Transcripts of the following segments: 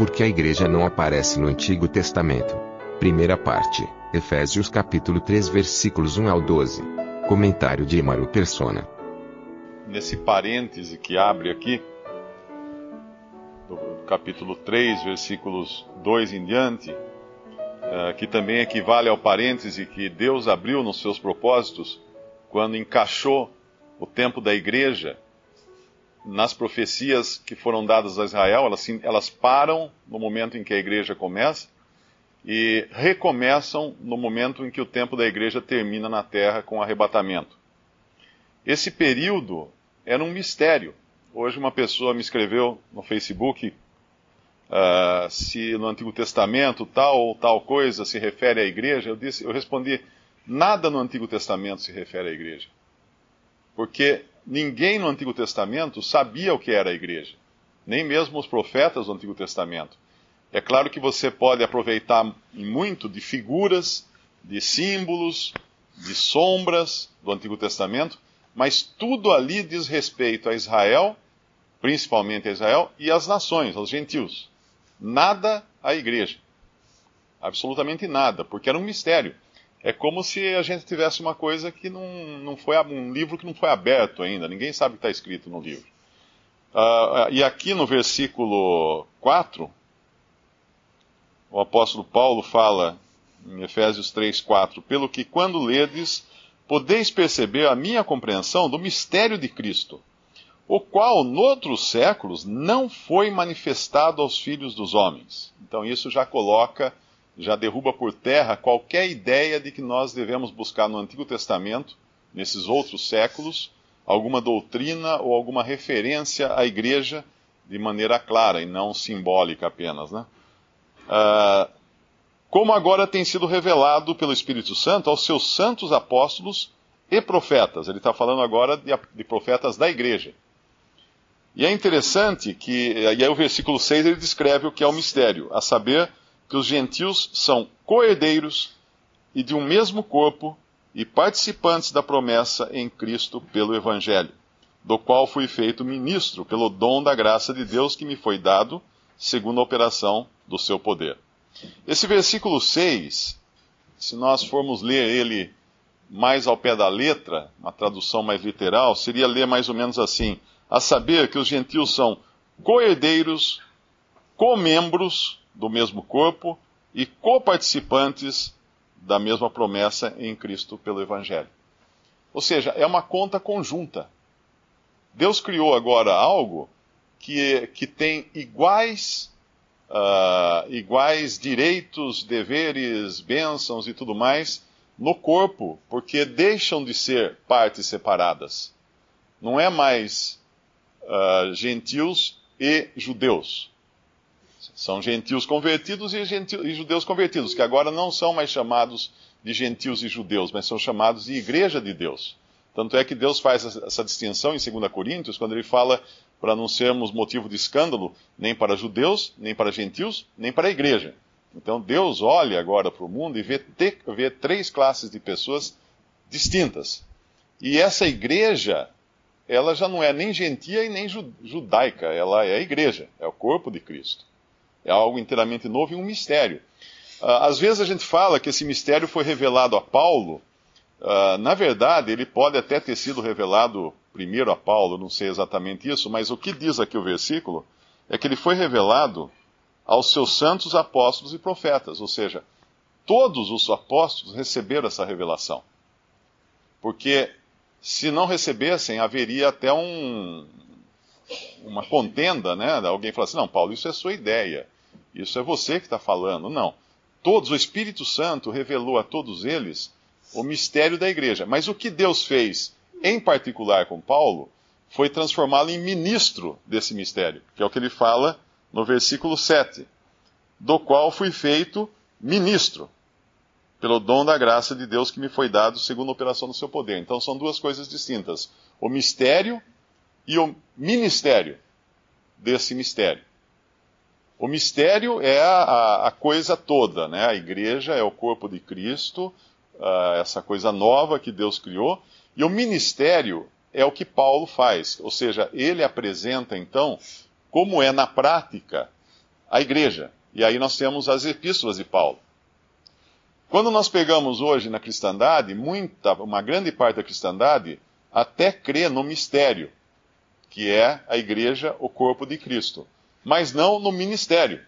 Por que a igreja não aparece no Antigo Testamento? Primeira parte, Efésios capítulo 3 versículos 1 ao 12. Comentário de Emaro Persona. Nesse parêntese que abre aqui, do capítulo 3, versículos 2 em diante, uh, que também equivale ao parêntese que Deus abriu nos seus propósitos quando encaixou o tempo da igreja nas profecias que foram dadas a Israel, elas, elas param no momento em que a igreja começa e recomeçam no momento em que o tempo da igreja termina na terra com o arrebatamento. Esse período era um mistério. Hoje uma pessoa me escreveu no Facebook uh, se no Antigo Testamento tal ou tal coisa se refere à igreja. Eu, disse, eu respondi, nada no Antigo Testamento se refere à igreja. Porque ninguém no Antigo Testamento sabia o que era a igreja. Nem mesmo os profetas do Antigo Testamento. É claro que você pode aproveitar muito de figuras, de símbolos, de sombras do Antigo Testamento, mas tudo ali diz respeito a Israel, principalmente a Israel, e às nações, aos gentios. Nada à igreja. Absolutamente nada, porque era um mistério. É como se a gente tivesse uma coisa que não, não foi um livro que não foi aberto ainda, ninguém sabe o que está escrito no livro. Uh, e aqui no versículo 4, o apóstolo Paulo fala em Efésios 3, 4, pelo que quando ledes, podeis perceber a minha compreensão do mistério de Cristo, o qual, noutros séculos, não foi manifestado aos filhos dos homens. Então isso já coloca já derruba por terra qualquer ideia de que nós devemos buscar no Antigo Testamento, nesses outros séculos, alguma doutrina ou alguma referência à igreja de maneira clara e não simbólica apenas. Né? Uh, como agora tem sido revelado pelo Espírito Santo aos seus santos apóstolos e profetas. Ele está falando agora de, de, profetas da igreja. E é interessante que, e aí o versículo 6 ele descreve o que é o mistério, a saber, que os gentios são coerdeiros e de um mesmo corpo e participantes da promessa em Cristo pelo Evangelho, do qual fui feito ministro pelo dom da graça de Deus que me foi dado, segundo a operação do seu poder. Esse versículo 6, se nós formos ler ele mais ao pé da letra, uma tradução mais literal, seria ler mais ou menos assim: a saber que os gentios são coerdeiros, comembros do mesmo corpo e coparticipantes da mesma promessa em Cristo pelo Evangelho. Ou seja, é uma conta conjunta. Deus criou agora algo que, que tem iguais, uh, iguais direitos, deveres, bênçãos e tudo mais no corpo, porque deixam de ser partes separadas. Não é mais uh, gentios e judeus. São gentios convertidos e, gentios, e, judeus convertidos, que agora não são mais chamados de gentios e judeus, mas são chamados de igreja de Deus. Tanto é que Deus faz essa distinção em 2 Coríntios, quando ele fala para não sermos motivo de escândalo nem para judeus, nem para gentios, nem para a igreja. Então Deus olha agora para o mundo e vê, vê três classes de pessoas distintas. E essa igreja, ela já não é nem gentia e nem judaica, ela é a igreja, é o corpo de Cristo. É algo inteiramente novo e um mistério. Uh, às vezes a gente fala que esse mistério foi revelado a Paulo. Uh, na verdade, ele pode até ter sido revelado primeiro a Paulo, não sei exatamente isso, mas o que diz aqui o versículo é que ele foi revelado aos seus santos apóstolos e profetas, ou seja, todos os apóstolos receberam essa revelação. Porque se não recebessem, haveria até um, uma contenda, né? Alguém fala assim, não, Paulo, isso é sua ideia. Isso é você que está falando. Não. Todos, o Espírito Santo revelou a todos eles o mistério da igreja. Mas o que Deus fez, em particular com Paulo, foi transformá-lo em ministro desse mistério, que é o que ele fala no versículo 7, do qual fui feito ministro, pelo dom da graça de Deus que me foi dado segundo a operação do seu poder. Então são duas coisas distintas: o mistério e o ministério desse mistério. O mistério é a, a coisa toda, né? A igreja é o corpo de Cristo, uh, essa coisa nova que Deus criou, e o ministério é o que Paulo faz, ou seja, ele apresenta então como é na prática a igreja. E aí nós temos as epístolas de Paulo. Quando nós pegamos hoje na cristandade, muita, uma grande parte da cristandade até crê no mistério, que é a igreja, o corpo de Cristo mas não no ministério.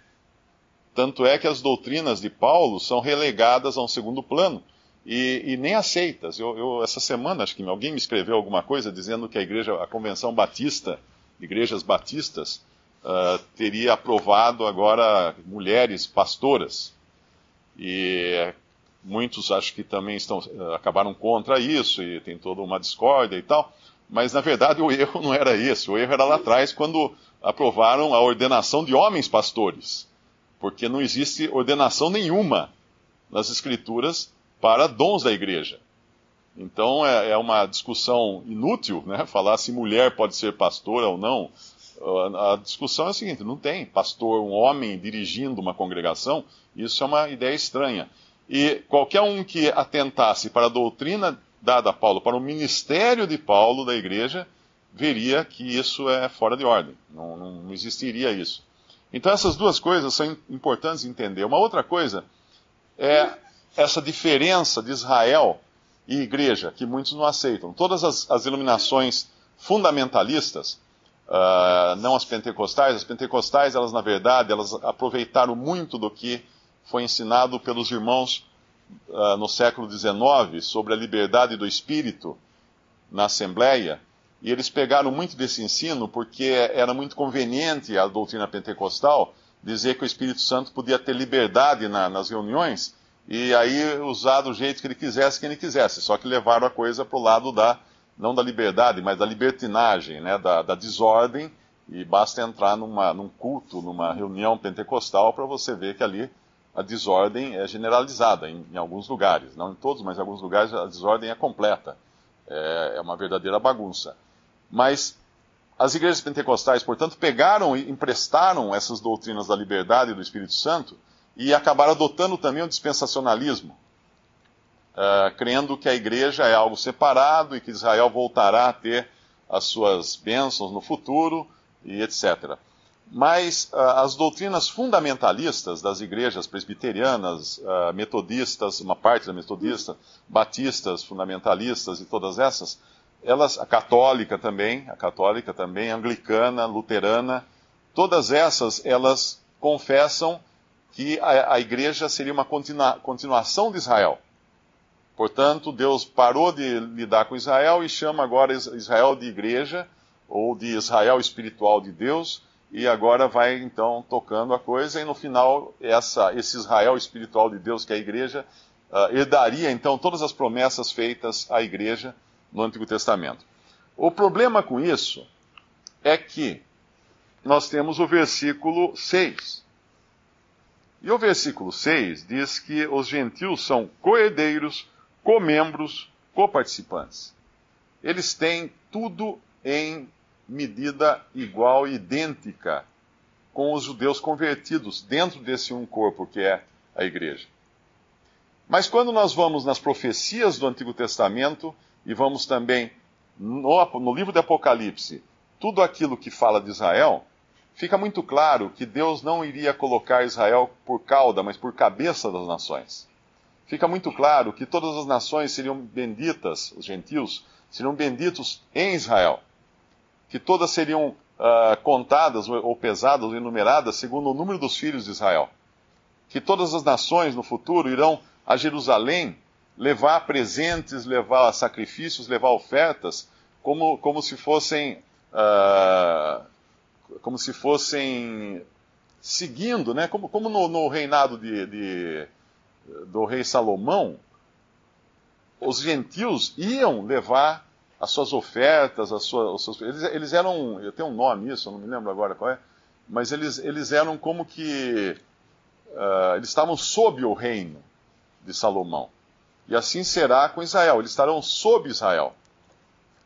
Tanto é que as doutrinas de Paulo são relegadas a um segundo plano e, e nem aceitas. Eu, eu, essa semana, acho que alguém me escreveu alguma coisa dizendo que a igreja, a convenção batista, igrejas batistas, uh, teria aprovado agora mulheres pastoras. E muitos acho que também estão, uh, acabaram contra isso e tem toda uma discórdia e tal. Mas na verdade o erro não era esse. O erro era lá atrás quando aprovaram a ordenação de homens pastores, porque não existe ordenação nenhuma nas Escrituras para dons da igreja. Então é, é uma discussão inútil, né? Falar se mulher pode ser pastora ou não. A discussão é a seguinte: não tem pastor, um homem dirigindo uma congregação, isso é uma ideia estranha. E qualquer um que atentasse para a doutrina dada a Paulo, para o ministério de Paulo da igreja, veria que isso é fora de ordem. Não, não existiria isso. Então essas duas coisas são importantes de entender. Uma outra coisa é essa diferença de Israel e igreja, que muitos não aceitam. Todas as, as iluminações fundamentalistas, uh, não as pentecostais, as pentecostais, elas na verdade, elas aproveitaram muito do que foi ensinado pelos irmãos uh, no século XIX sobre a liberdade do espírito na Assembleia, e eles pegaram muito desse ensino porque era muito conveniente à doutrina pentecostal dizer que o Espírito Santo podia ter liberdade na, nas reuniões e aí usar do jeito que ele quisesse, que ele quisesse. Só que levaram a coisa para o lado da, não da liberdade, mas da libertinagem, né, da, da desordem. E basta entrar numa, num culto, numa reunião pentecostal, para você ver que ali a desordem é generalizada em, em, alguns lugares. Não em todos, mas em alguns lugares a desordem é completa. É, é uma verdadeira bagunça. Mas as igrejas pentecostais, portanto, pegaram e emprestaram essas doutrinas da liberdade e do Espírito Santo e acabaram adotando também o dispensacionalismo, uh, crendo que a igreja é algo separado e que Israel voltará a ter as suas bênçãos no futuro e etc. Mas uh, as doutrinas fundamentalistas das igrejas presbiterianas, uh, metodistas, uma parte da metodista, batistas, fundamentalistas e todas essas, elas, a católica também, a católica também, anglicana, luterana, todas essas, elas confessam que a, a igreja seria uma continua, continuação de Israel. Portanto, Deus parou de lidar com Israel e chama agora Israel de igreja, ou de Israel espiritual de Deus, e agora vai então tocando a coisa, e no final, essa, esse Israel espiritual de Deus, que é a igreja, uh, herdaria então todas as promessas feitas à igreja no Antigo Testamento. O problema com isso é que nós temos o versículo 6. E o versículo 6 diz que os gentios são coerdeiros, comembros, coparticipantes. Eles têm tudo em medida igual e idêntica com os judeus convertidos dentro desse um corpo que é a igreja. Mas quando nós vamos nas profecias do Antigo Testamento, e vamos também no, no livro de Apocalipse, tudo aquilo que fala de Israel, fica muito claro que Deus não iria colocar Israel por cauda, mas por cabeça das nações. Fica muito claro que todas as nações seriam benditas, os gentios, seriam benditos em Israel. Que todas seriam uh, contadas ou pesadas ou enumeradas segundo o número dos filhos de Israel. Que todas as nações no futuro irão a Jerusalém levar presentes, levar sacrifícios, levar ofertas, como, como se fossem. Uh, como se fossem seguindo, né? Como, como no, no reinado de, de, do rei Salomão, os gentios iam levar as suas ofertas, as suas, os seus, eles, eles eram, eu tenho um nome isso, eu não me lembro agora qual é, mas eles, eles eram como que, uh, eles estavam sob o reino de Salomão. E assim será com Israel, eles estarão sob Israel.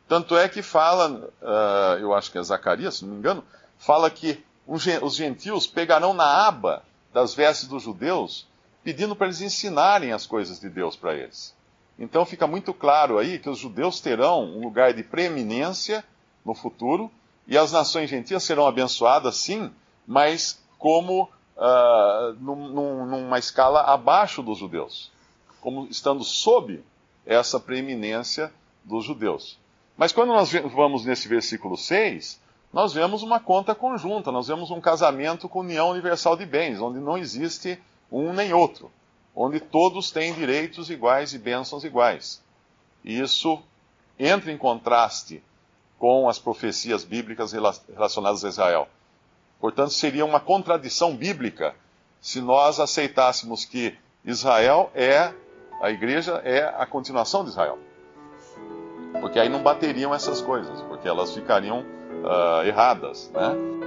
Tanto é que fala, uh, eu acho que é Zacarias, se não me engano, fala que os gentios pegarão na aba das vestes dos judeus, pedindo para eles ensinarem as coisas de Deus para eles. Então fica muito claro aí que os judeus terão um lugar de preeminência no futuro e as nações gentias serão abençoadas, sim, mas como uh, num, numa escala abaixo dos judeus, como estando sob essa preeminência dos judeus. Mas quando nós vamos nesse versículo 6, nós vemos uma conta conjunta, nós vemos um casamento com união universal de bens, onde não existe um nem outro onde todos têm direitos iguais e bênçãos iguais. E isso entra em contraste com as profecias bíblicas relacionadas a Israel. Portanto, seria uma contradição bíblica se nós aceitássemos que Israel é, a igreja é a continuação de Israel. Porque aí não bateriam essas coisas, porque elas ficariam uh, erradas, né?